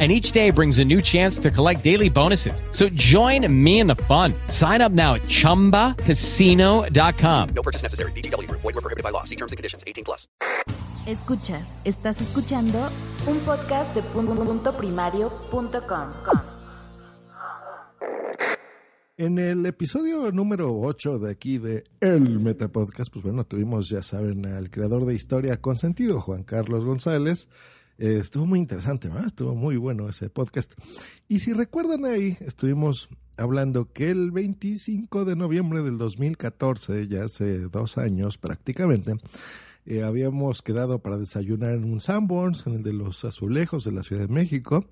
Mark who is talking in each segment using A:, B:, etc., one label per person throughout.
A: and each day brings a new chance to collect daily bonuses. So join me in the fun. Sign up now at ChumbaCasino.com.
B: No purchase necessary. VGW Group. Void were prohibited by law. See terms and conditions. 18 plus.
C: Escuchas, estás escuchando un podcast de punto primario.com.
D: En el episodio número 8 de aquí de El Metapodcast, pues bueno, tuvimos, ya saben, al creador de Historia con Sentido, Juan Carlos González. Eh, estuvo muy interesante, ¿verdad? Estuvo muy bueno ese podcast. Y si recuerdan ahí, estuvimos hablando que el 25 de noviembre del 2014, ya hace dos años prácticamente, eh, habíamos quedado para desayunar en un Sanborns, en el de los azulejos de la Ciudad de México,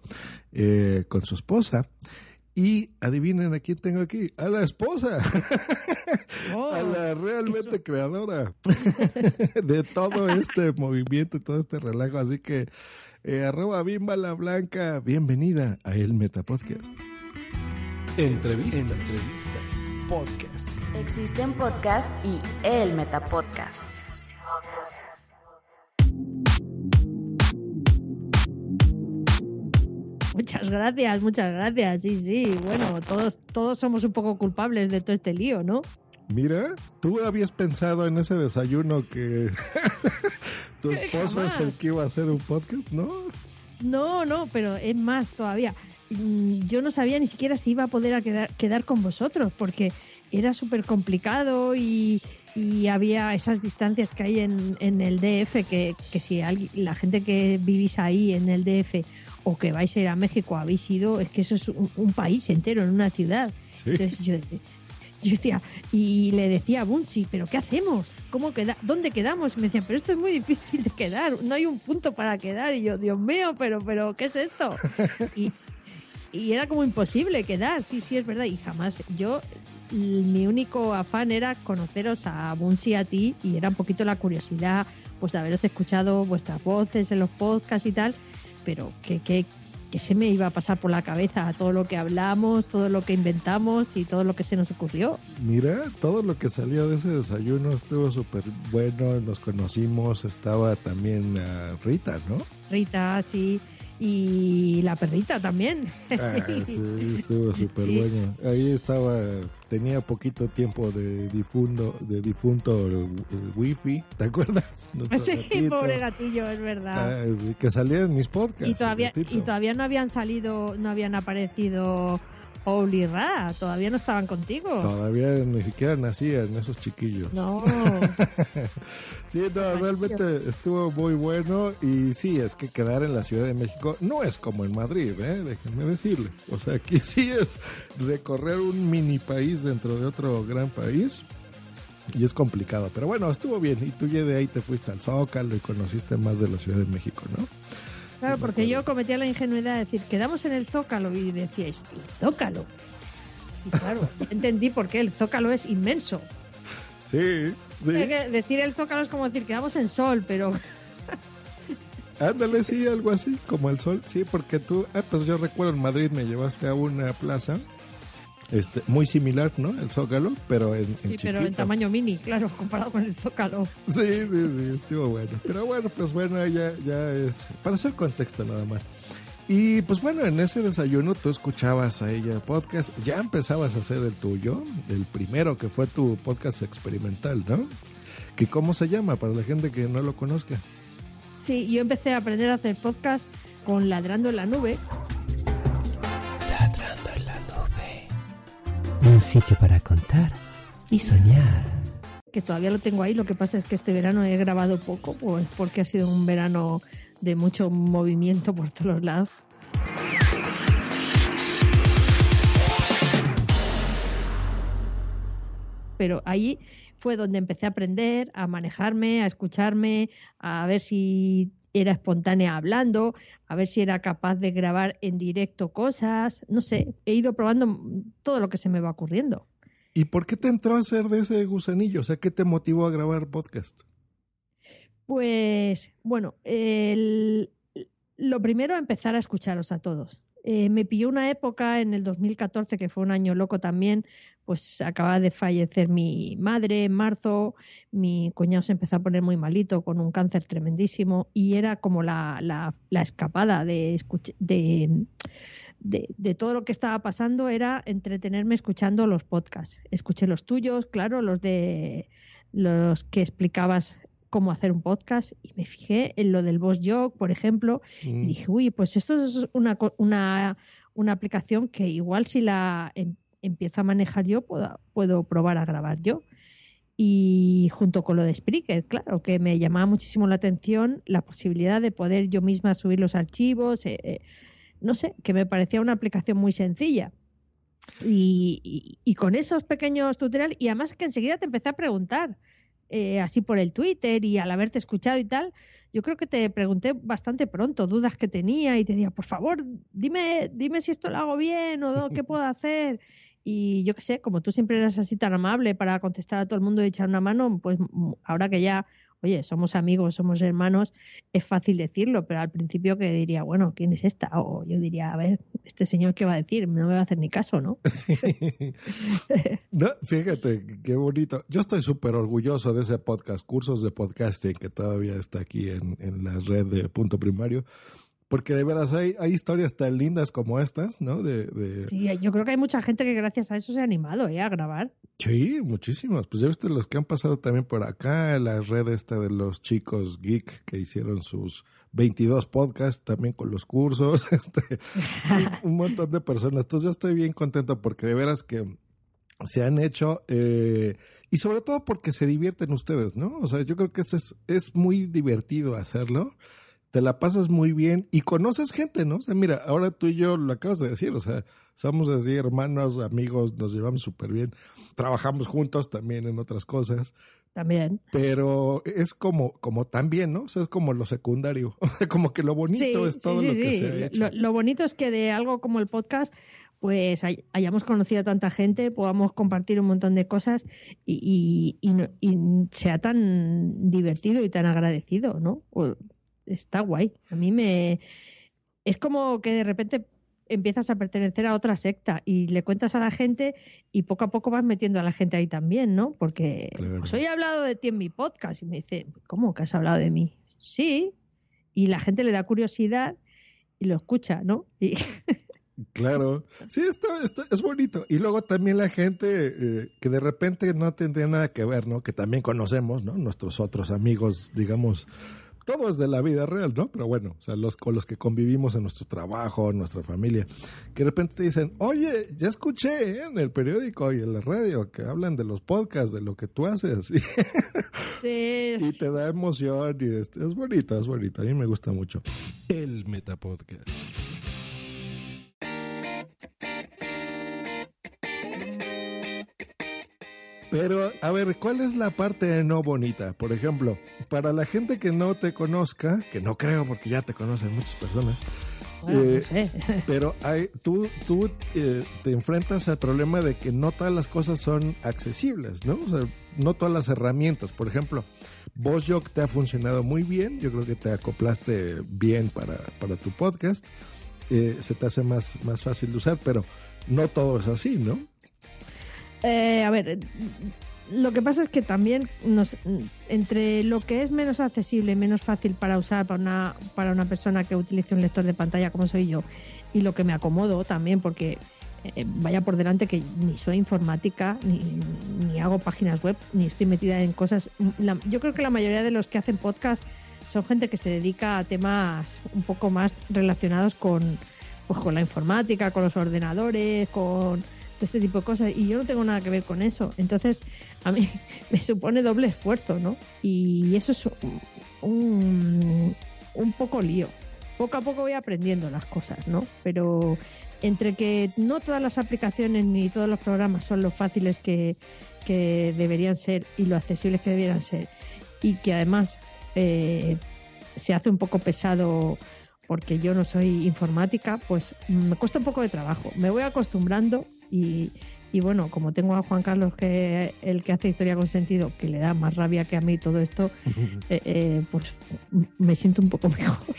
D: eh, con su esposa. Y adivinen a quién tengo aquí, a la esposa, a la realmente creadora de todo este movimiento, todo este relajo. Así que, eh, arroba Bimba la Blanca, bienvenida a El Metapodcast. Entrevistas. Entrevistas. Podcast.
C: Existen podcast y el Metapodcast.
E: Muchas gracias, muchas gracias. Sí, sí. Bueno, todos, todos somos un poco culpables de todo este lío, ¿no?
D: Mira, tú habías pensado en ese desayuno que tu esposo es el que iba a hacer un podcast, ¿no?
E: No, no, pero es más todavía. Mm, Yo no sabía ni siquiera si iba a poder a quedar, quedar con vosotros, porque era súper complicado y, y había esas distancias que hay en, en el DF, que, que si la gente que vivís ahí en el DF o que vais a ir a México habéis ido, es que eso es un, un país entero, en una ciudad.
D: Sí.
E: Entonces yo, yo decía, y le decía a Bunsi, ¿pero qué hacemos? ¿Cómo queda? ¿Dónde quedamos? Y me decían, pero esto es muy difícil de quedar, no hay un punto para quedar. Y yo, Dios mío, pero, pero, ¿qué es esto? Y, y era como imposible quedar, sí, sí, es verdad. Y jamás, yo, mi único afán era conoceros a Bunsi y a ti, y era un poquito la curiosidad, pues de haberos escuchado vuestras voces en los podcasts y tal, pero que, que, que se me iba a pasar por la cabeza todo lo que hablamos, todo lo que inventamos y todo lo que se nos ocurrió.
D: Mira, todo lo que salió de ese desayuno estuvo súper bueno, nos conocimos, estaba también ah, Rita, ¿no?
E: Rita, sí, y la perrita también.
D: Ah, sí, estuvo súper
E: Sí.
D: bueno. Ahí estaba, tenía poquito tiempo de difundo, de difunto el, el wifi, ¿te acuerdas? Nuestro
E: Sí,
D: gatito.
E: pobre gatillo, es verdad.
D: Ah, que salía en mis podcasts.
E: y todavía y todavía no habían salido, no habían aparecido Ra, todavía no estaban contigo.
D: Todavía ni siquiera nacían esos chiquillos.
E: No,
D: Sí, no, realmente estuvo muy bueno y sí, es que quedar en la Ciudad de México no es como en Madrid, ¿eh? déjenme decirle. O sea, aquí sí es recorrer un mini país dentro de otro gran país y es complicado, pero bueno, estuvo bien y tú ya de ahí te fuiste al Zócalo y conociste más de la Ciudad de México, ¿no?
E: Claro, porque yo cometía la ingenuidad de decir, quedamos en el Zócalo y decíais, ¿el Zócalo? Y claro, entendí por qué el Zócalo es inmenso.
D: Sí,
E: Es
D: sí,
E: que Decir el Zócalo es como decir, quedamos en Sol, pero
D: ándale, sí, algo así, como el sol, sí, porque tú, ah, pues yo recuerdo en Madrid me llevaste a una plaza Este, muy similar, ¿no? El Zócalo, pero en, en
E: Sí, pero en tamaño mini, claro, comparado con el Zócalo.
D: Sí, sí, sí, estuvo bueno. Pero bueno, pues bueno, ya, ya es para hacer contexto nada más. Y pues bueno, en ese desayuno tú escuchabas a ella podcast, ya empezabas a hacer el tuyo, el primero que fue tu podcast experimental, ¿no? Que cómo se llama para la gente que no lo conozca.
E: Sí, yo empecé a aprender a hacer podcast con Ladrando en la Nube.
F: Un sitio para contar y soñar.
E: que todavía lo tengo ahí. Lo que pasa es que este verano he grabado poco, pues porque ha sido un verano de mucho movimiento por todos lados. Pero ahí fue donde empecé a aprender, a manejarme, a escucharme, a ver si era espontánea hablando, a ver si era capaz de grabar en directo cosas. No sé, he ido probando todo lo que se me va ocurriendo.
D: ¿Y por qué te entró a hacer de ese gusanillo? O sea, ¿qué te motivó a grabar podcast?
E: Pues bueno, el- lo primero empezar a escucharos a todos. Eh, me pilló una época en el 2014 que fue un año loco también, pues acaba de fallecer mi madre en marzo, mi cuñado se empezó a poner muy malito con un cáncer tremendísimo y era como la, la- la escapada de, de, de, de todo lo que estaba pasando, era entretenerme escuchando los podcasts. Escuché los tuyos, claro, los de los que explicabas cómo hacer un podcast y me fijé en lo del Boss Jog, por ejemplo, y
D: Mm.
E: dije, uy, pues esto es una, una, una aplicación que igual si la em- empiezo a manejar yo, puedo, puedo probar a grabar yo. Y junto con lo de Spreaker, claro, que me llamaba muchísimo la atención la posibilidad de poder yo misma subir los archivos, eh, eh, no sé, que me parecía una aplicación muy sencilla. Y, y- y con esos pequeños tutoriales, y además que enseguida te empecé a preguntar, eh, así por el Twitter y al haberte escuchado y tal, yo creo que te pregunté bastante pronto dudas que tenía y te decía, por favor, dime, dime si esto lo hago bien o qué puedo hacer. Y yo qué sé, como tú siempre eras así tan amable para contestar a todo el mundo y echar una mano, pues mm, ahora que ya, oye, somos amigos, somos hermanos, es fácil decirlo, pero al principio que diría, bueno, ¿quién es esta? O yo diría, a ver, este señor qué va a decir, no me va a hacer ni caso, ¿no?
D: Fíjate, qué bonito. Yo estoy súper orgulloso de ese podcast, cursos de podcasting, que todavía está aquí en, en la red de Punto Primario. Porque de veras hay, hay historias tan lindas como estas, ¿no? De, de...
E: Sí, yo creo que hay mucha gente que gracias a eso se ha animado ¿eh? a grabar.
D: Sí, muchísimos. Pues ya viste los que han pasado también por acá, la red esta de los chicos geek que hicieron sus 22 podcasts también con los cursos, este, un, un montón de personas. Entonces yo estoy bien contento porque de veras que se han hecho eh, y sobre todo porque se divierten ustedes, ¿no? O sea, yo creo que es, es muy divertido hacerlo. Te la pasas muy bien y conoces gente, ¿no? O sea, mira, ahora tú y yo lo acabas de decir, o sea, somos así hermanos, amigos, nos llevamos súper bien, trabajamos juntos también en otras cosas,
E: También.
D: pero es como, como también, ¿no? O sea, es como lo secundario, o sea, como que lo bonito es todo lo que se ha hecho.
E: Lo, lo bonito es que de algo como el podcast, pues hay- hayamos conocido a tanta gente, podamos compartir un montón de cosas y, y- y sea tan divertido y tan agradecido, ¿no? O- está guay. A mí me... Es como que de repente empiezas a pertenecer a otra secta y le cuentas a la gente y poco a poco vas metiendo a la gente ahí también, ¿no? Porque
D: Claro.
E: pues hoy he hablado de ti en mi podcast y me dice, ¿cómo que has hablado de mí? Sí, y la gente le da curiosidad y lo escucha, ¿no? Y
D: Claro, sí, esto, esto es bonito. Y luego también la gente eh, que de repente no tendría nada que ver, ¿no? Que también conocemos, ¿no? Nuestros otros amigos, digamos, todo es de la vida real, ¿no? Pero bueno, o sea, los con los que convivimos en nuestro trabajo, en nuestra familia, que de repente te dicen, oye, ya escuché en el periódico y en la radio que hablan de los podcasts, de lo que tú haces.
E: eh,
D: y te da emoción y es, es bonito, es bonito. A mí me gusta mucho. El Metapodcast. Pero, a ver, ¿cuál es la parte no bonita? Por ejemplo, para la gente que no te conozca, que no creo porque ya te conocen muchas personas,
E: bueno,
D: eh,
E: no sé.
D: pero hay, tú, tú eh, te enfrentas al problema de que no todas las cosas son accesibles, ¿no? O sea, no todas las herramientas. Por ejemplo, VozJog te ha funcionado muy bien. Yo creo que te acoplaste bien para, para tu podcast. Eh, se te hace más, más fácil de usar, pero no todo es así, ¿no?
E: Eh, a ver, lo que pasa es que también nos, entre lo que es menos accesible, menos fácil para usar para una, para una persona que utilice un lector de pantalla como soy yo, y lo que me acomodo también, porque eh, vaya por delante que ni soy informática, ni, ni hago páginas web, ni estoy metida en cosas. Yo creo que la mayoría de los que hacen podcast son gente que se dedica a temas un poco más relacionados con, pues, con la informática, con los ordenadores, con todo este tipo de cosas. Y yo no tengo nada que ver con eso. Entonces, a mí me supone doble esfuerzo, ¿no? Y eso es un, un poco lío. Poco a poco voy aprendiendo las cosas, ¿no? Pero entre que no todas las aplicaciones ni todos los programas son lo fáciles que, que deberían ser y lo accesibles que debieran ser, y que además eh, se hace un poco pesado porque yo no soy informática, pues me cuesta un poco de trabajo. Me voy acostumbrando y, y bueno, como tengo a Juan Carlos, que el que hace historia con sentido, que le da más rabia que a mí todo esto, eh, eh, pues me siento un poco mejor.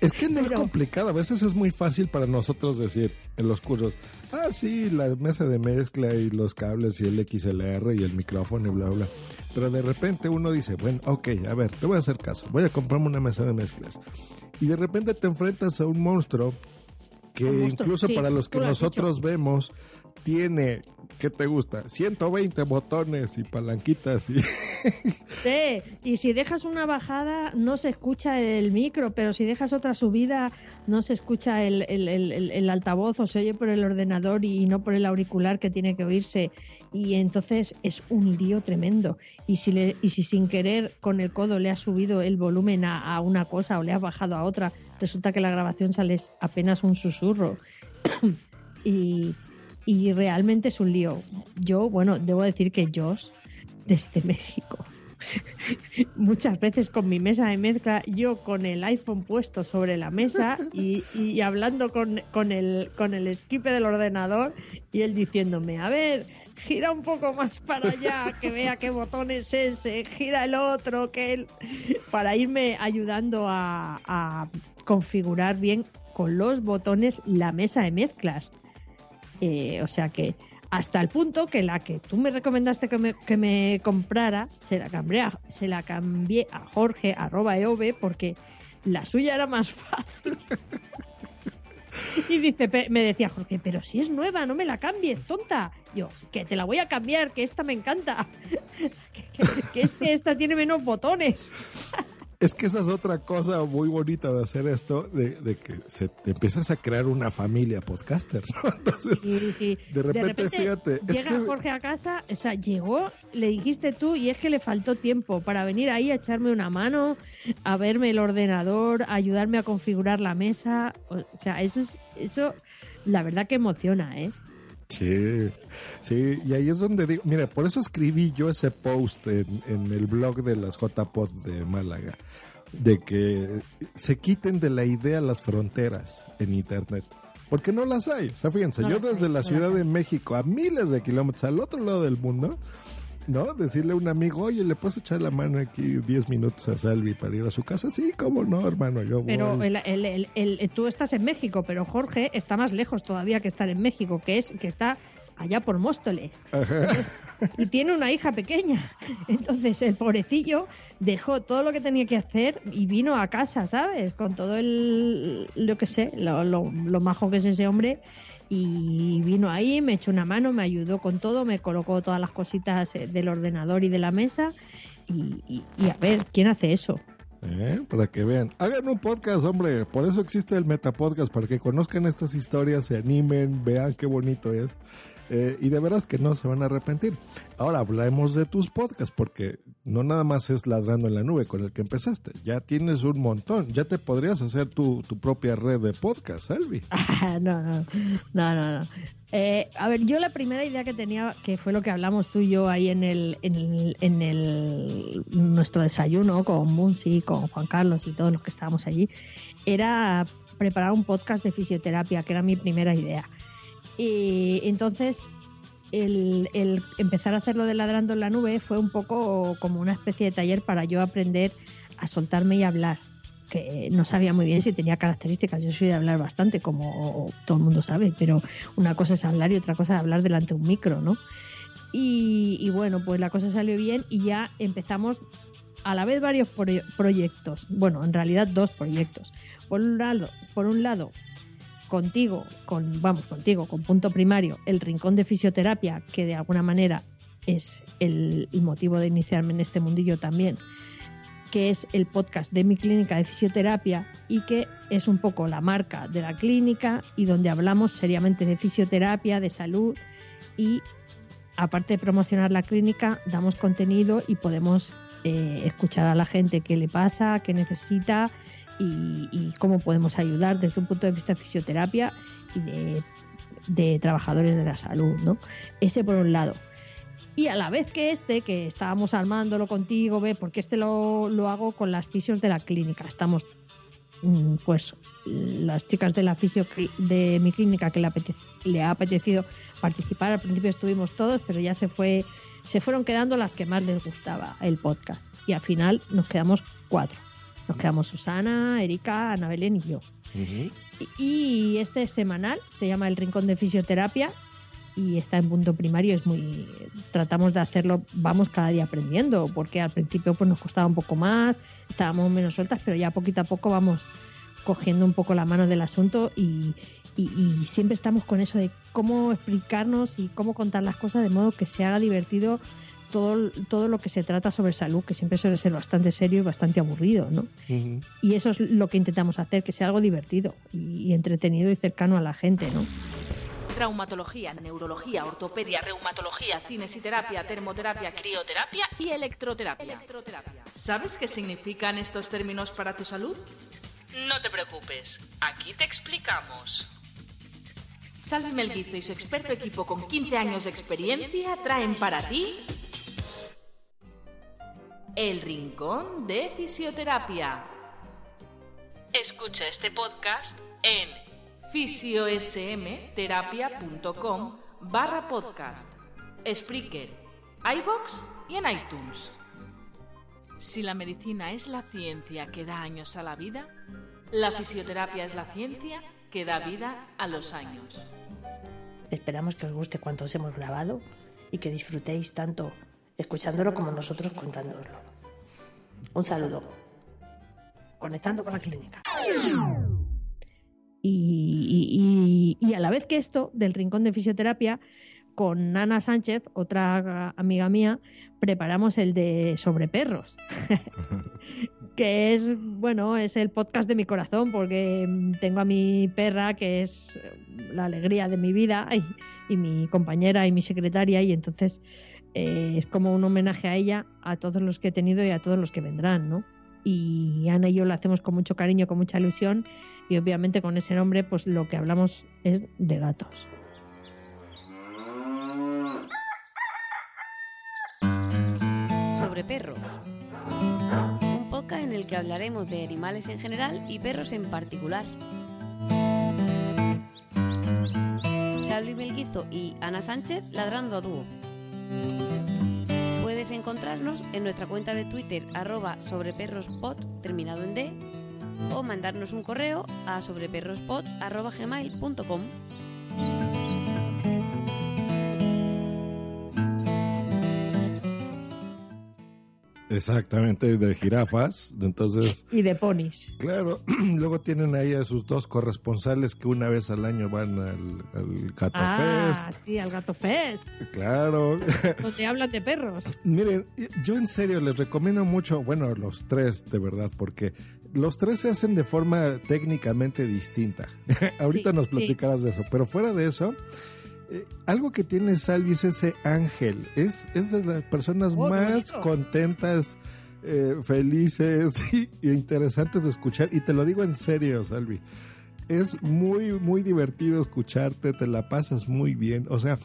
D: Es que no es complicado, a veces es muy fácil para nosotros decir en los cursos, ah, sí, la mesa de mezcla y los cables y el XLR y el micrófono y bla, bla. Pero de repente uno dice, bueno, ok, a ver, te voy a hacer caso, voy a comprarme una mesa de mezclas. Y de repente te enfrentas a un monstruo que
E: monstruo,
D: incluso
E: sí,
D: para los que nosotros vemos, tiene, ¿qué te gusta? 120 botones y palanquitas y...
E: Sí, y si dejas una bajada no se escucha el micro, pero si dejas otra subida no se escucha el, el- el- el- el altavoz o se oye por el ordenador y no por el auricular que tiene que oírse. Y entonces es un lío tremendo. Y si, le, y si sin querer con el codo le has subido el volumen a, a una cosa o le has bajado a otra, resulta que la grabación sale apenas un susurro. y, y realmente es un lío. Yo, bueno, debo decir que Josh, desde México, muchas veces con mi mesa de mezcla, yo con el iPhone puesto sobre la mesa y, y hablando con, con, el, con el del ordenador y él diciéndome, a ver, gira un poco más para allá, que vea qué botón es ese, gira el otro, que él... para irme ayudando a, configurar bien con los botones la mesa de mezclas. Eh, o sea que hasta el punto que la que tú me recomendaste que me, que me comprara, se la cambié a, se la cambié a Jorge arroba EOB porque la suya era más fácil. Y dice, me decía Jorge, pero si es nueva, no me la cambies, tonta. Yo, que te la voy a cambiar, que esta me encanta. que- que es que esta tiene menos botones.
D: Es que esa es otra cosa muy bonita de hacer esto, de, de que se te empiezas a crear una familia podcaster, ¿no? Entonces,
E: Sí, sí.
D: de repente, fíjate, es
E: llega
D: que-
E: Jorge a casa, o sea, llegó, le dijiste tú, y es que le faltó tiempo para venir ahí a echarme una mano, a verme el ordenador, a ayudarme a configurar la mesa. O sea, eso es, eso, la verdad que emociona, ¿eh?
D: Sí, sí, y ahí es donde digo, mira, por eso escribí yo ese post en, en el blog de las JPod de Málaga, de que se quiten de la idea las fronteras en Internet. Porque no las hay. O sea, fíjense,
E: No
D: yo
E: hay,
D: desde la
E: no
D: Ciudad de. México a miles de kilómetros al otro lado del mundo, ¿no? Decirle a un amigo, oye, ¿le puedes echar la mano aquí 10 minutos a Salvi para ir a su casa? Sí, cómo no, hermano, yo
E: Pero
D: voy.
E: el, el- el- el- tú estás en México, pero Jorge está más lejos todavía que estar en México, que es que está allá por Móstoles. Entonces, y tiene una hija pequeña. Entonces el pobrecillo dejó todo lo que tenía que hacer y vino a casa, ¿sabes? Con todo el, lo que sé, lo, lo- lo majo que es ese hombre. Y vino ahí, me echó una mano, me ayudó con todo, me colocó todas las cositas eh, del ordenador y de la mesa. Y, a ver, ¿quién hace eso?
D: ¿Eh? Para que vean. Hagan un podcast, hombre. Por eso existe el Metapodcast, para que conozcan estas historias, se animen, vean qué bonito es. Eh, y de veras que no se van a arrepentir. Ahora hablemos de tus podcasts, porque no nada más es Ladrando en la Nube con el que empezaste. Ya tienes un montón. Ya te podrías hacer tu, tu propia red de podcast, Albi.
E: No, no, no, no, no. Eh, a ver, yo la primera idea que tenía, que fue lo que hablamos tú y yo ahí en el, en el, en el nuestro desayuno con Munsi, con Juan Carlos y todos los que estábamos allí, era preparar un podcast de fisioterapia, que era mi primera idea. Y entonces el, empezar a hacerlo de ladrando en la nube fue un poco como una especie de taller para yo aprender a soltarme y hablar. que no sabía muy bien si tenía características. Yo soy de hablar bastante, como todo el mundo sabe, pero una cosa es hablar y otra cosa es hablar delante de un micro, ¿no? Y, y bueno, pues la cosa salió bien y ya empezamos a la vez varios pro- proyectos. Bueno, en realidad dos proyectos. Por un lado, por un lado contigo, con, vamos, contigo, con punto primario, el rincón de fisioterapia, que de alguna manera es el, motivo de iniciarme en este mundillo también, que es el podcast de mi clínica de fisioterapia y que es un poco la marca de la clínica y donde hablamos seriamente de fisioterapia, de salud y aparte de promocionar la clínica, damos contenido y podemos eh, escuchar a la gente qué le pasa, qué necesita y, cómo podemos ayudar desde un punto de vista de fisioterapia y de, trabajadores de la salud, ¿no? Ese por un lado. Y a la vez que este, que estábamos armándolo contigo, ve, porque este lo, lo hago con las fisios de la clínica. Estamos, mm, pues, las chicas de la fisio de mi clínica que le, apetece- le ha apetecido participar. Al principio estuvimos todos, pero ya se fue, se fueron quedando las que más les gustaba el podcast. Y al final nos quedamos cuatro. Nos quedamos Susana, Erika, Ana Belén y yo. Y este es semanal, se llama El Rincón de Fisioterapia y está en punto primario. Es muy. Tratamos de hacerlo, vamos cada día aprendiendo, porque al principio pues nos costaba un poco más, estábamos menos sueltas, pero ya poquito a poco vamos cogiendo un poco la mano del asunto y, y- y siempre estamos con eso de cómo explicarnos y cómo contar las cosas de modo que se haga divertido todo, todo lo que se trata sobre salud, que siempre suele ser bastante serio y bastante aburrido, ¿no? Y eso es lo que intentamos hacer, que sea algo divertido y, y entretenido y cercano a la gente, ¿no?
G: Traumatología, neurología, ortopedia, reumatología, cinesiterapia, termoterapia, crioterapia y electroterapia. ¿Sabes qué significan estos términos para tu salud? No te preocupes, aquí te explicamos. Salvi Melguizo y su experto equipo con 15 años de experiencia traen para ti El Rincón de Fisioterapia. Escucha este podcast en fisiosmterapia.com barra podcast, Spreaker, iVox y en iTunes. Si la medicina es la ciencia que da años a la vida, la fisioterapia es la ciencia que da vida a los años.
H: Esperamos que os guste cuanto os hemos grabado y que disfrutéis tanto escuchándolo como nosotros contándoslo. Un saludo. Conectando con la clínica.
E: Y, y- a la vez que esto, del Rincón de Fisioterapia, con Ana Sánchez, otra amiga mía, preparamos el de sobre perros. que es, bueno, es el podcast de mi corazón, porque tengo a mi perra, que es eh, la alegría de mi vida, y mi compañera y mi secretaria, y entonces eh, es como un homenaje a ella, a todos los que he tenido y a todos los que vendrán, ¿no? Y Ana y yo lo hacemos con mucho cariño, con mucha ilusión, y obviamente con ese nombre, pues lo que hablamos es de gatos.
I: sobre perros. Un podcast en el que hablaremos de animales en general y perros en particular. Xavi Melguizo y Ana Sánchez ladrando a dúo. Puedes encontrarnos en nuestra cuenta de Twitter arroba sobreperrospod terminado en D o mandarnos un correo a sobreperrospod arroba gmail.com.
D: Exactamente, de jirafas. Entonces,
E: Y de ponis.
D: claro, luego tienen ahí a sus dos corresponsales que una vez al año van al, al Gato
E: Ah,
D: Fest.
E: sí, al Gato Fest,
D: Claro.
E: donde hablan de perros.
D: Miren, yo en serio les recomiendo mucho, bueno, los tres de verdad, porque los tres se hacen de forma técnicamente distinta. Ahorita
E: Sí,
D: nos
E: sí.
D: platicarás de eso, pero fuera de eso, eh, algo que tiene Salvi es ese ángel. Es, es de las personas
E: Oh,
D: más
E: bonito.
D: contentas, eh, felices y, y interesantes de escuchar. Y te lo digo en serio, Salvi. Es muy, muy divertido escucharte, te la pasas muy bien. O sea,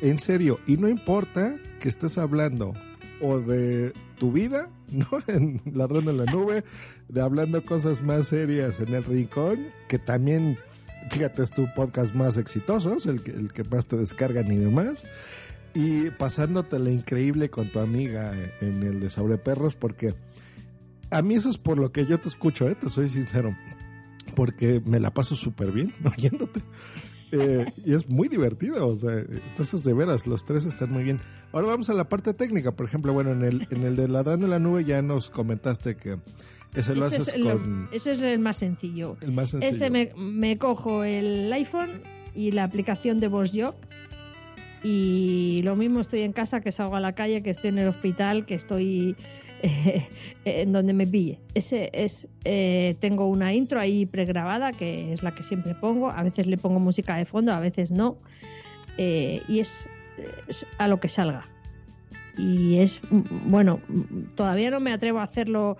D: en serio, y no importa que estés hablando o de tu vida, ¿no? En Ladrando en la Nube, de hablando cosas más serias en el rincón, que también, fíjate, es tu podcast más exitoso, es el que, el que más te descargan y demás. Y pasándotela increíble con tu amiga en el de Sobre Perros, porque a mí eso es por lo que yo te escucho, ¿eh? te soy sincero. Porque me la paso súper bien oyéndote. Eh, y es muy divertido. O sea, entonces, de veras, los tres están muy bien. Ahora vamos a la parte técnica. Por ejemplo, bueno, en el, en el de Ladrando en la Nube ya nos comentaste que ese lo
E: Ese
D: haces
E: es, el,
D: con.
E: ese es el más sencillo.
D: El más sencillo.
E: Ese me, me cojo el iPhone y la aplicación de VoiceJog y lo mismo estoy en casa que salgo a la calle, que estoy en el hospital, que estoy eh, en donde me pille. Ese es eh, tengo una intro ahí pregrabada que es la que siempre pongo. A veces le pongo música de fondo, a veces no. Eh, y es, es a lo que salga. Y es mm, bueno, mm, todavía no me atrevo a hacerlo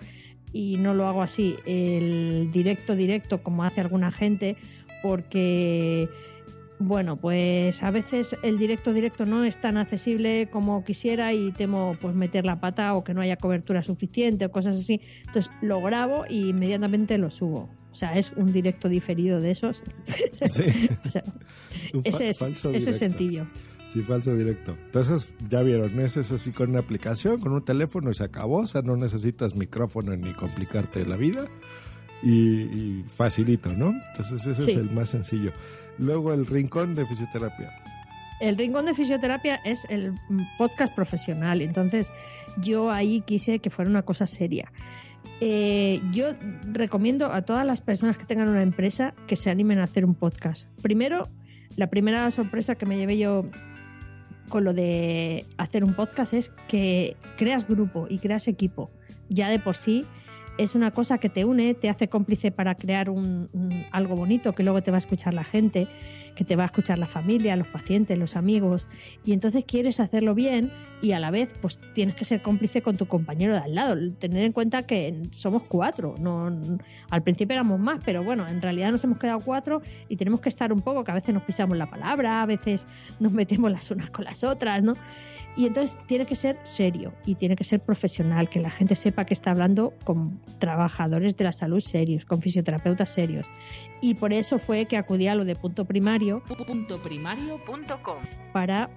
E: y no lo hago así el directo directo como hace alguna gente porque bueno, pues a veces el directo directo no es tan accesible como quisiera y temo pues meter la pata o que no haya cobertura suficiente o cosas así. Entonces lo grabo y inmediatamente lo subo. O sea, es un directo diferido de esos.
D: Sí.
E: O sea, ese es, ese es sencillo.
D: Sí, falso directo. Entonces, ya vieron, ese es así con una aplicación, con un teléfono y se acabó. O sea, no necesitas micrófono ni complicarte la vida. Y, y facilito, ¿no? Entonces, ese
E: Sí.
D: es el más sencillo. Luego, el rincón de fisioterapia.
E: El Rincón de Fisioterapia es el mm, podcast profesional, entonces yo ahí quise que fuera una cosa seria. Eh, yo recomiendo a todas las personas que tengan una empresa que se animen a hacer un podcast. Primero, la primera sorpresa que me llevé yo con lo de hacer un podcast es que creas grupo y creas equipo. Ya de por sí es una cosa que te une, te hace cómplice para crear un, algo bonito que luego te va a escuchar la gente, que te va a escuchar la familia, los pacientes, los amigos. Y entonces quieres hacerlo bien y a la vez pues tienes que ser cómplice con tu compañero de al lado. Tener en cuenta que somos cuatro. No, al principio éramos más, pero bueno, en realidad nos hemos quedado cuatro y tenemos que estar un poco, que a veces nos pisamos la palabra, a veces nos metemos las unas con las otras, ¿no? Y entonces tiene que ser serio y tiene que ser profesional, que la gente sepa que está hablando con trabajadores de la salud serios, con fisioterapeutas serios. Y por eso fue que acudí a lo de punto primario
G: Puntoprimario.com
E: para,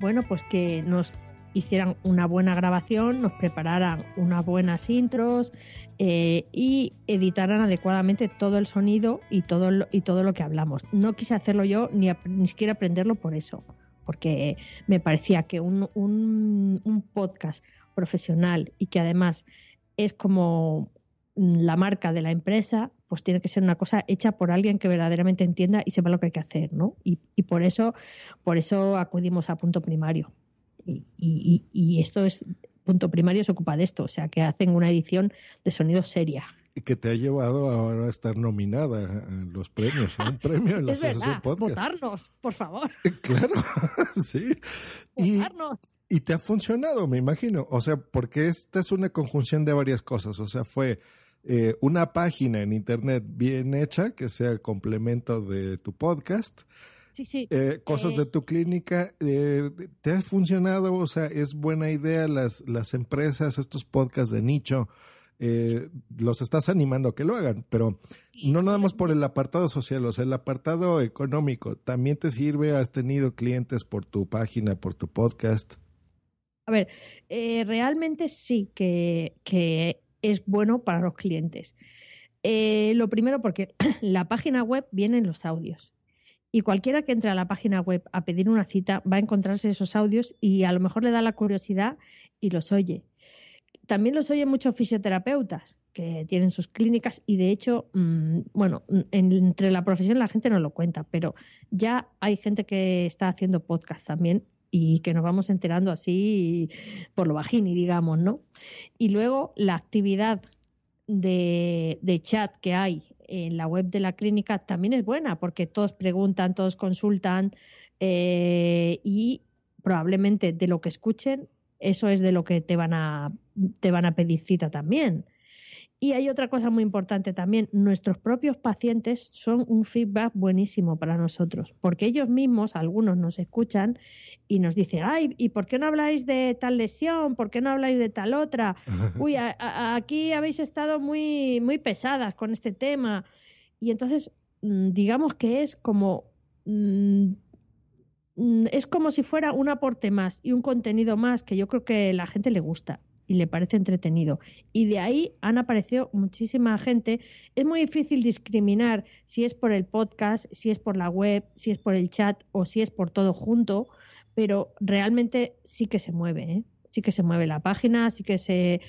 E: bueno, pues que nos hicieran una buena grabación, nos prepararan unas buenas intros eh, y editaran adecuadamente todo el sonido y todo lo, y todo lo que hablamos. No quise hacerlo yo ni, ni siquiera aprenderlo por eso, porque me parecía que un, un- un podcast profesional y que además es como mm, la marca de la empresa, pues tiene que ser una cosa hecha por alguien que verdaderamente entienda y sepa lo que hay que hacer, ¿no? Y, y por eso, por eso acudimos a punto primario. Y, y- esto es, punto primario se ocupa de esto, o sea que hacen una edición de sonido seria.
D: Y que te ha llevado ahora a estar nominada a los premios, a un premio en la
E: es verdad,
D: Podcast.
E: votarnos, por favor,
D: Claro, sí.
E: Votarnos.
D: Y te ha funcionado, me imagino. O sea, porque esta es una conjunción de varias cosas. O sea, fue eh, una página en internet bien hecha, que sea complemento de tu podcast,
E: Sí, sí.
D: eh, cosas
E: Eh,
D: de tu clínica. eh, ¿Te ha funcionado? O sea, es buena idea las, las empresas, estos podcasts de nicho. eh, los estás animando a que lo hagan, pero no nada más por el apartado social, o sea, el apartado económico también te sirve, has tenido clientes por tu página, por tu podcast.
E: A ver, eh, realmente sí que, que es bueno para los clientes. Eh, lo primero porque la página web vienen los audios. Y cualquiera que entre a la página web a pedir una cita va a encontrarse esos audios y a lo mejor le da la curiosidad y los oye. También los oyen muchos fisioterapeutas que tienen sus clínicas y de hecho, mm, bueno, en- entre la profesión la gente no lo cuenta, pero ya hay gente que está haciendo podcast también y que nos vamos enterando así por lo bajini, digamos, ¿no? Y luego la actividad de, de chat que hay en la web de la clínica también es buena porque todos preguntan, todos consultan eh, y probablemente de lo que escuchen, eso es de lo que te van a, te van a pedir cita también. Y hay otra cosa muy importante también, nuestros propios pacientes son un feedback buenísimo para nosotros, porque ellos mismos, algunos nos escuchan y nos dicen, ay, ¿y por qué no habláis de tal lesión? ¿Por qué no habláis de tal otra? Uy, a- a- aquí habéis estado muy, muy pesadas con este tema. Y entonces, mm, digamos que es como... mm, mm, es como si fuera un aporte más y un contenido más que yo creo que la gente le gusta. Y le parece entretenido. Y de ahí han aparecido muchísima gente. Es muy difícil discriminar si es por el podcast, si es por la web, si es por el chat o si es por todo junto, pero realmente sí que se mueve, ¿eh? sí que se mueve la página, sí que se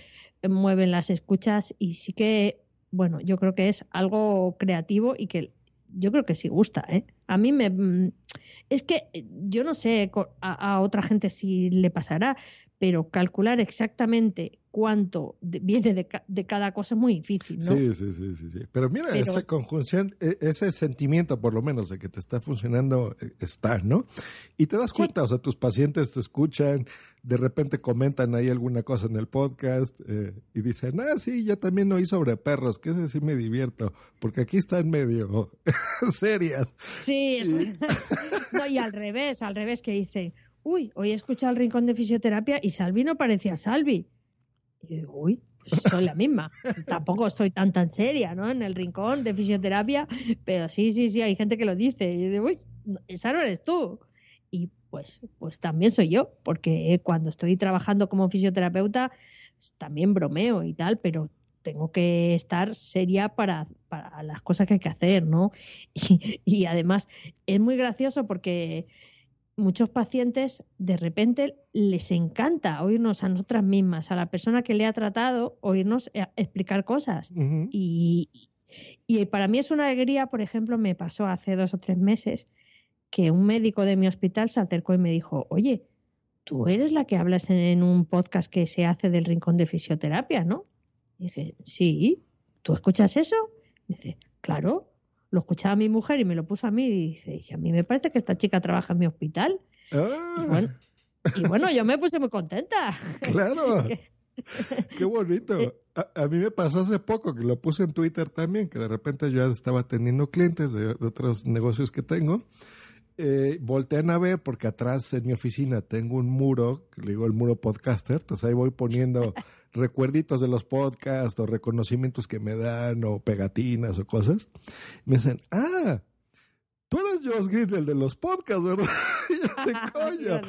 E: mueven las escuchas y sí que, bueno, yo creo que es algo creativo y que yo creo que sí gusta, ¿eh? A mí me... mm, Es que eh, yo no sé a, a otra gente si le pasará, pero calcular exactamente cuánto viene de, de cada cosa es muy difícil, ¿no?
D: Sí, sí, sí, sí, sí. Pero mira,
E: Pero-
D: esa conjunción, e- ese sentimiento por lo menos de que te está funcionando eh, está, ¿no? Y te das cuenta, o sea, tus pacientes te escuchan, de repente comentan ahí alguna cosa en el podcast eh, y dicen, ah, sí, ya también oí sobre perros, que ese sí me divierto, porque aquí están medio serias.
E: Sí, eso- no, y al revés, al revés, que dice, uy, hoy he escuchado el rincón de fisioterapia y Salvi no parecía Salvi. Y yo digo, uy, pues soy la misma. Tampoco estoy tan tan seria, ¿no? En el rincón de fisioterapia, pero sí, sí, sí, hay gente que lo dice. Y yo digo, uy, esa no eres tú. Y pues, pues también soy yo, porque cuando estoy trabajando como fisioterapeuta, pues, también bromeo y tal, pero tengo que estar seria para, para las cosas que hay que hacer, ¿no? Y, y además es muy gracioso porque muchos pacientes de repente les encanta oírnos a nosotras mismas, a la persona que le ha tratado, oírnos eh, explicar cosas. y, y para mí es una alegría, por ejemplo, me pasó hace dos o tres meses que un médico de mi hospital se acercó y me dijo, oye, tú eres la que hablas en, en un podcast que se hace del rincón de fisioterapia, ¿no? Y dije, sí, ¿tú escuchas eso? Me dice, claro, lo escuchaba mi mujer y me lo puso a mí y dice, y a mí me parece que esta chica trabaja en mi hospital.
D: Ah,
E: Y bueno, y bueno, yo me puse muy contenta.
D: Claro. Qué bonito. A, a mí me pasó hace poco que lo puse en Twitter también, que de repente yo ya estaba atendiendo clientes de, de otros negocios que tengo. Eh, voltean a ver porque atrás en mi oficina tengo un muro, que le digo el muro podcaster, entonces ahí voy poniendo recuerditos de los podcasts o reconocimientos que me dan o pegatinas o cosas. Me dicen, ah, tú eres Josh Green, el de los podcasts, ¿verdad? Y yo sé, coño,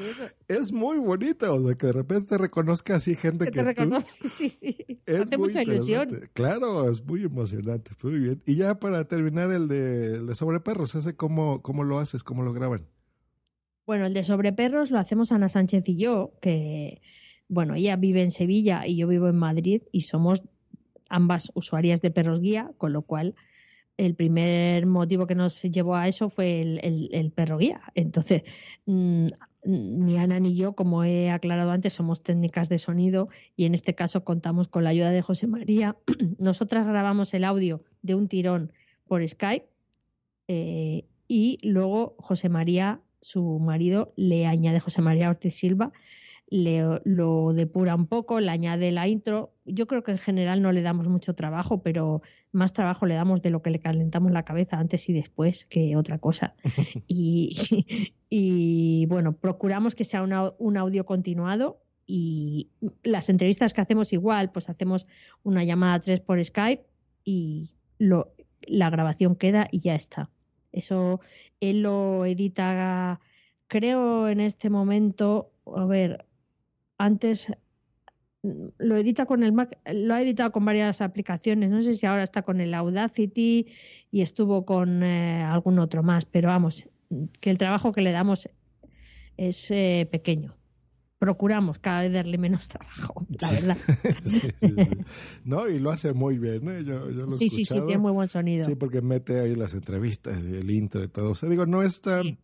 D: es muy bonito, o sea, que de repente te reconozca así gente
E: Que
D: que,
E: te
D: tú.
E: reconoce, sí, sí.
D: Es
E: Hace mucha ilusión.
D: Claro, es muy emocionante. Muy bien. Y ya para terminar el de, el de sobre perros, ese cómo, cómo lo haces, cómo lo graban.
E: Bueno, el de sobre perros lo hacemos Ana Sánchez y yo, que, bueno, ella vive en Sevilla y yo vivo en Madrid y somos ambas usuarias de perros guía, con lo cual el primer motivo que nos llevó a eso fue el, perro guía. Entonces, mm, ni Ana ni yo, como he aclarado antes, somos técnicas de sonido y en este caso contamos con la ayuda de José María. Nosotras grabamos el audio de un tirón por Skype eh, y luego José María, su marido, le añade José María Ortiz Silva, le, lo depura un poco, le añade la intro. Yo creo que en general no le damos mucho trabajo, pero más trabajo le damos de lo que le calentamos la cabeza antes y después que otra cosa. y, y, bueno, procuramos que sea una- un audio continuado y las entrevistas que hacemos igual, pues hacemos una llamada 3 por Skype y lo, la grabación queda y ya está. Eso él lo edita, creo en este momento, a ver, antes mm, lo edita con el Mac, lo ha editado con varias aplicaciones, no sé si ahora está con el Audacity y estuvo con eh, algún otro más, pero vamos, que el trabajo que le damos es eh, pequeño. Procuramos cada vez darle menos trabajo, la verdad.
D: Sí, sí, sí. No, y lo hace muy bien, ¿eh? Yo, yo lo he
E: Sí, sí, sí, tiene muy buen sonido.
D: Sí, porque mete ahí las entrevistas y el intro y todo. O sea, digo, no es tan,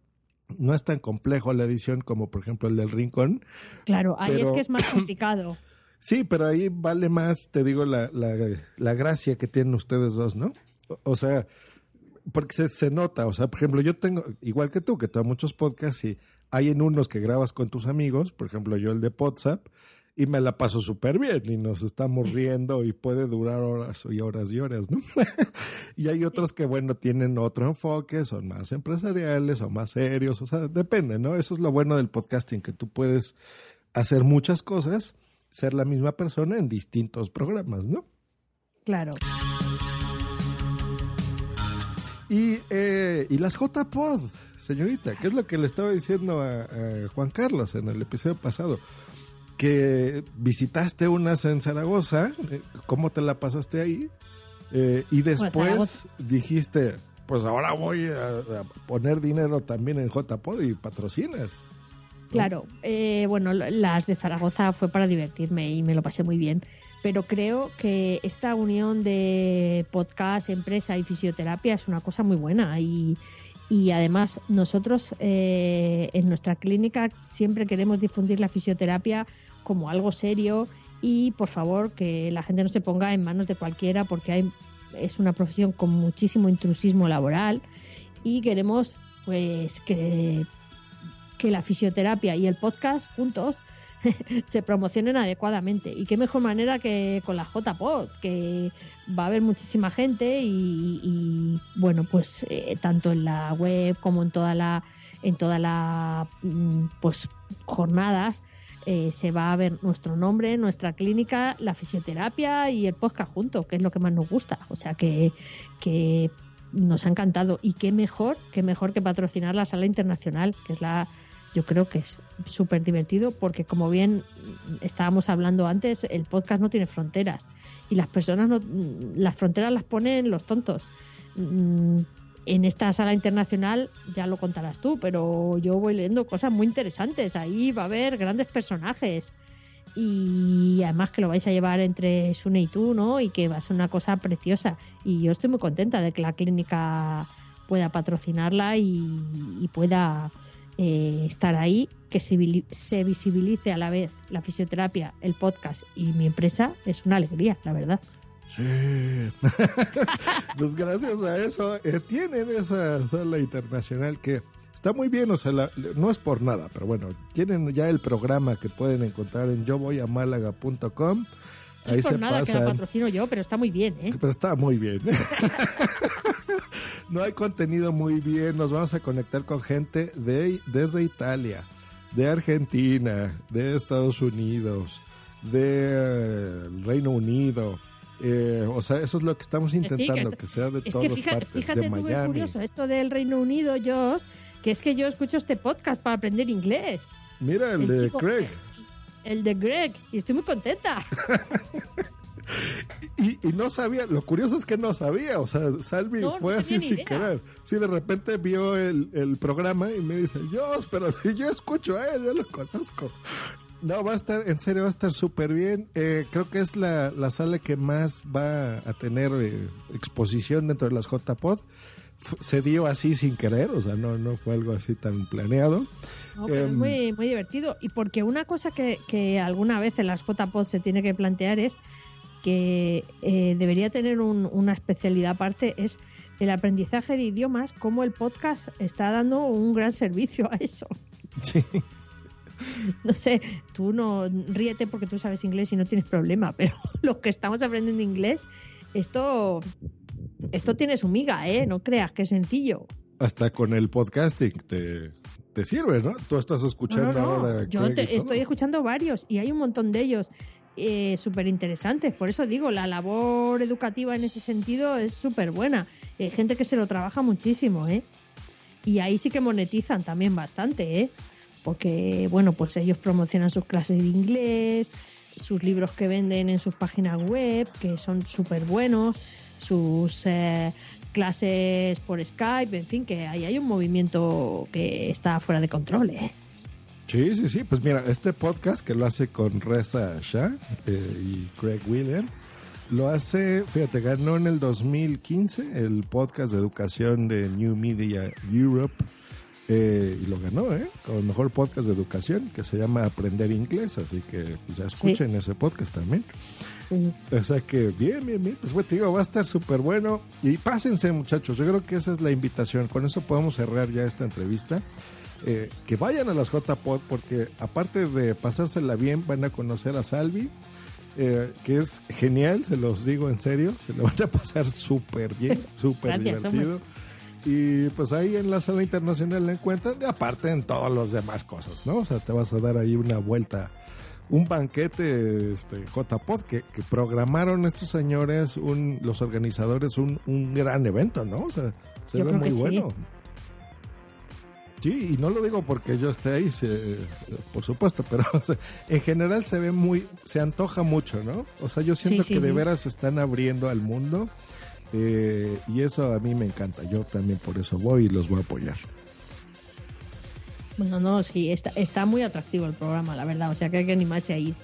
D: no es tan complejo la edición como, por ejemplo, el del Rincón.
E: Claro, ahí es que es más complicado.
D: Sí, pero ahí vale más, te digo, la, la, la gracia que tienen ustedes dos, ¿no? O, o sea, porque se, se nota, o sea, por ejemplo, yo tengo, igual que tú, que tengo muchos podcasts y hay en unos que grabas con tus amigos, por ejemplo, yo el de WhatsApp, y me la paso súper bien y nos estamos riendo y puede durar horas y horas y horas, ¿no? y hay otros que, bueno, tienen otro enfoque, son más empresariales o más serios, o sea, depende, ¿no? Eso es lo bueno del podcasting, que tú puedes hacer muchas cosas, ser la misma persona en distintos programas, ¿no?
E: Claro.
D: Y, eh, y las JPod, señorita, que es lo que le estaba diciendo a, a Juan Carlos en el episodio pasado. Que visitaste unas en Zaragoza, eh, ¿cómo te la pasaste ahí? Eh, y después
E: Zaragoza.
D: dijiste, pues ahora voy a, a poner dinero también en JPod y patrocinas.
E: Claro, eh, bueno, las de Zaragoza fue para divertirme y me lo pasé muy bien. Pero creo que esta unión de podcast, empresa y fisioterapia es una cosa muy buena. Y, y además nosotros eh, en nuestra clínica siempre queremos difundir la fisioterapia como algo serio y por favor que la gente no se ponga en manos de cualquiera porque es una profesión con muchísimo intrusismo laboral y queremos pues que que la fisioterapia y el podcast juntos se promocionen adecuadamente. Y qué mejor manera que con la JPod, que va a haber muchísima gente y, bueno, pues eh, tanto en la web como en toda la en toda la mm, pues jornadas eh, se va a ver nuestro nombre, nuestra clínica, la fisioterapia y el podcast juntos, que es lo que más nos gusta. O sea que, que nos ha encantado. Y qué mejor, qué mejor que patrocinar la sala internacional, que es la, yo creo que es súper divertido porque como bien estábamos hablando antes, el podcast no tiene fronteras y las personas no, las fronteras las ponen los tontos. En esta sala internacional ya lo contarás tú, pero yo voy leyendo cosas muy interesantes. Ahí va a haber grandes personajes y además que lo vais a llevar entre Sune y tú, ¿no? Y que va a ser una cosa preciosa. Y yo estoy muy contenta de que la clínica pueda patrocinarla y, pueda eh, estar ahí, que se visibilice a la vez la fisioterapia, el podcast y mi empresa. Es una alegría, la verdad.
D: Sí. pues gracias a eso eh, tienen esa sala internacional que está muy bien, o sea, la- no es por nada, pero bueno, tienen ya el programa que pueden encontrar en yovoyamálaga.com. Ahí
E: es por
D: se
E: nada que la
D: pasan.
E: patrocino yo, pero está muy bien, ¿eh?
D: Pero está muy bien. no hay contenido muy bien. Nos vamos a conectar con gente de, desde Italia, de Argentina, de Estados Unidos, de eh, Reino Unido. Eh, o sea, eso es lo que estamos
E: Que sí, que
D: intentando,
E: esto-
D: que, sea de
E: es
D: todas
E: que fíjate,
D: partes,
E: fíjate
D: de Miami.
E: curioso esto del Reino Unido, Josh, que es que yo escucho este podcast para aprender inglés.
D: Mira el,
E: El
D: de
E: chico-
D: Craig.
E: El de Greg, y estoy muy contenta.
D: Y, y no sabía, lo curioso es que no sabía, o sea, Salvi
E: No, no
D: fue así sin
E: idea.
D: querer. Sí, de repente vio el, el programa y me dice, Dios, pero si yo escucho a él, yo lo conozco. No, va a estar, en serio, va a estar súper bien. Eh, creo que es la, la sala que más va a tener eh, exposición dentro de las JPod. Se dio así sin querer, o sea, no, no fue algo así tan planeado.
E: No, pero es
D: Em,
E: muy, muy divertido. Y porque una cosa que, que alguna vez en las JPod se tiene que plantear es que eh, debería tener un- una especialidad aparte, es el aprendizaje de idiomas, como el podcast está dando un gran servicio a eso.
D: Sí.
E: No sé, tú no ríete porque tú sabes inglés y no tienes problema, pero los que estamos aprendiendo inglés, esto, esto tiene su miga, ¿eh? No creas que es sencillo.
D: Hasta con el podcasting te, te sirve, ¿no? Tú estás escuchando
E: No, no, no.
D: ahora.
E: Yo
D: Craig
E: te- estoy escuchando varios y hay un montón de ellos eh, súper interesantes. Por eso digo, la labor educativa en ese sentido es súper buena. Hay gente que se lo trabaja muchísimo, ¿eh? Y ahí sí que monetizan también bastante, ¿eh? Porque, bueno, pues ellos promocionan sus clases de inglés, sus libros que venden en sus páginas web, que son súper buenos, sus eh, clases por Skype, en fin, que ahí hay un movimiento que está fuera de control, ¿eh?
D: Sí, sí, sí. Pues mira, este podcast que lo hace con Reza Shah eh, y Craig William, lo hace, fíjate, ganó en el 2015 el podcast de educación de New Media Europe eh, y lo ganó, ¿eh? Como el mejor podcast de educación que se llama Aprender Inglés. Así que pues, ya escuchen ese podcast también. O sea que bien, bien, bien. Pues bueno, te digo, va a estar súper bueno. Y pásense, muchachos. Yo creo que esa es la invitación. Con eso podemos cerrar ya esta entrevista. Eh, que vayan a las JPod porque aparte de pasársela bien, van a conocer a Salvi. eh, que es genial, se los digo en serio. Se lo van a pasar súper bien, súper divertido. Y pues ahí en la sala internacional la encuentran, y aparte en todas las demás cosas, ¿no? O sea, te vas a dar ahí una vuelta, un banquete este, JPod que, que programaron estos señores, un, los organizadores, un, un gran evento, ¿no? O sea, se
E: Yo
D: ve muy
E: sí.
D: bueno. Sí, y no lo digo porque yo esté ahí, se- por supuesto, pero o sea, en general se ve muy, se antoja mucho, ¿no? O sea, yo siento
E: Sí, sí,
D: que de veras se están abriendo al mundo eh, y eso a mí me encanta. Yo también por eso voy y los voy a apoyar.
E: Bueno, no, sí, está, está muy atractivo el programa, la verdad. O sea que hay que animarse a ir.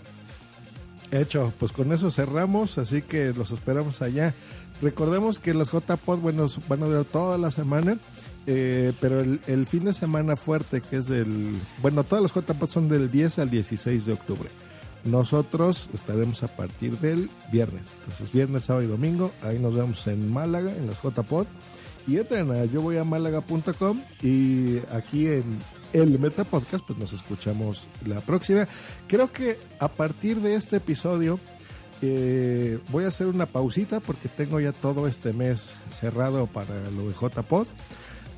D: Hecho, pues con eso cerramos, así que los esperamos allá. Recordemos que las JPod, bueno, van a durar toda la semana, eh, pero el, el fin de semana fuerte, que es del. Bueno, todas las JPod son del 10 al 16 de octubre. Nosotros estaremos a partir del viernes. Entonces, viernes, sábado y domingo, ahí nos vemos en Málaga, en las JPod. Y entren a yo voy a málaga.com y aquí en el Meta Podcast, pues nos escuchamos la próxima. Creo que a partir de este episodio eh, voy a hacer una pausita porque tengo ya todo este mes cerrado para lo de JPod.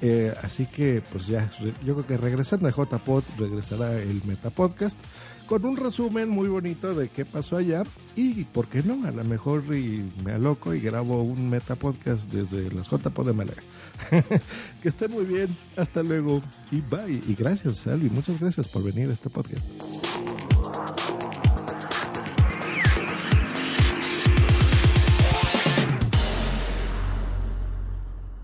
D: Eh, así que, pues ya, yo creo que regresando a JPod, regresará el Meta Podcast con un resumen muy bonito de qué pasó allá. Y, ¿por qué no? A lo mejor y me aloco y grabo un Meta Podcast desde las JPod de Málaga. que estén muy bien. Hasta luego. Y bye. Y gracias, Salvi. Muchas gracias por venir a este podcast.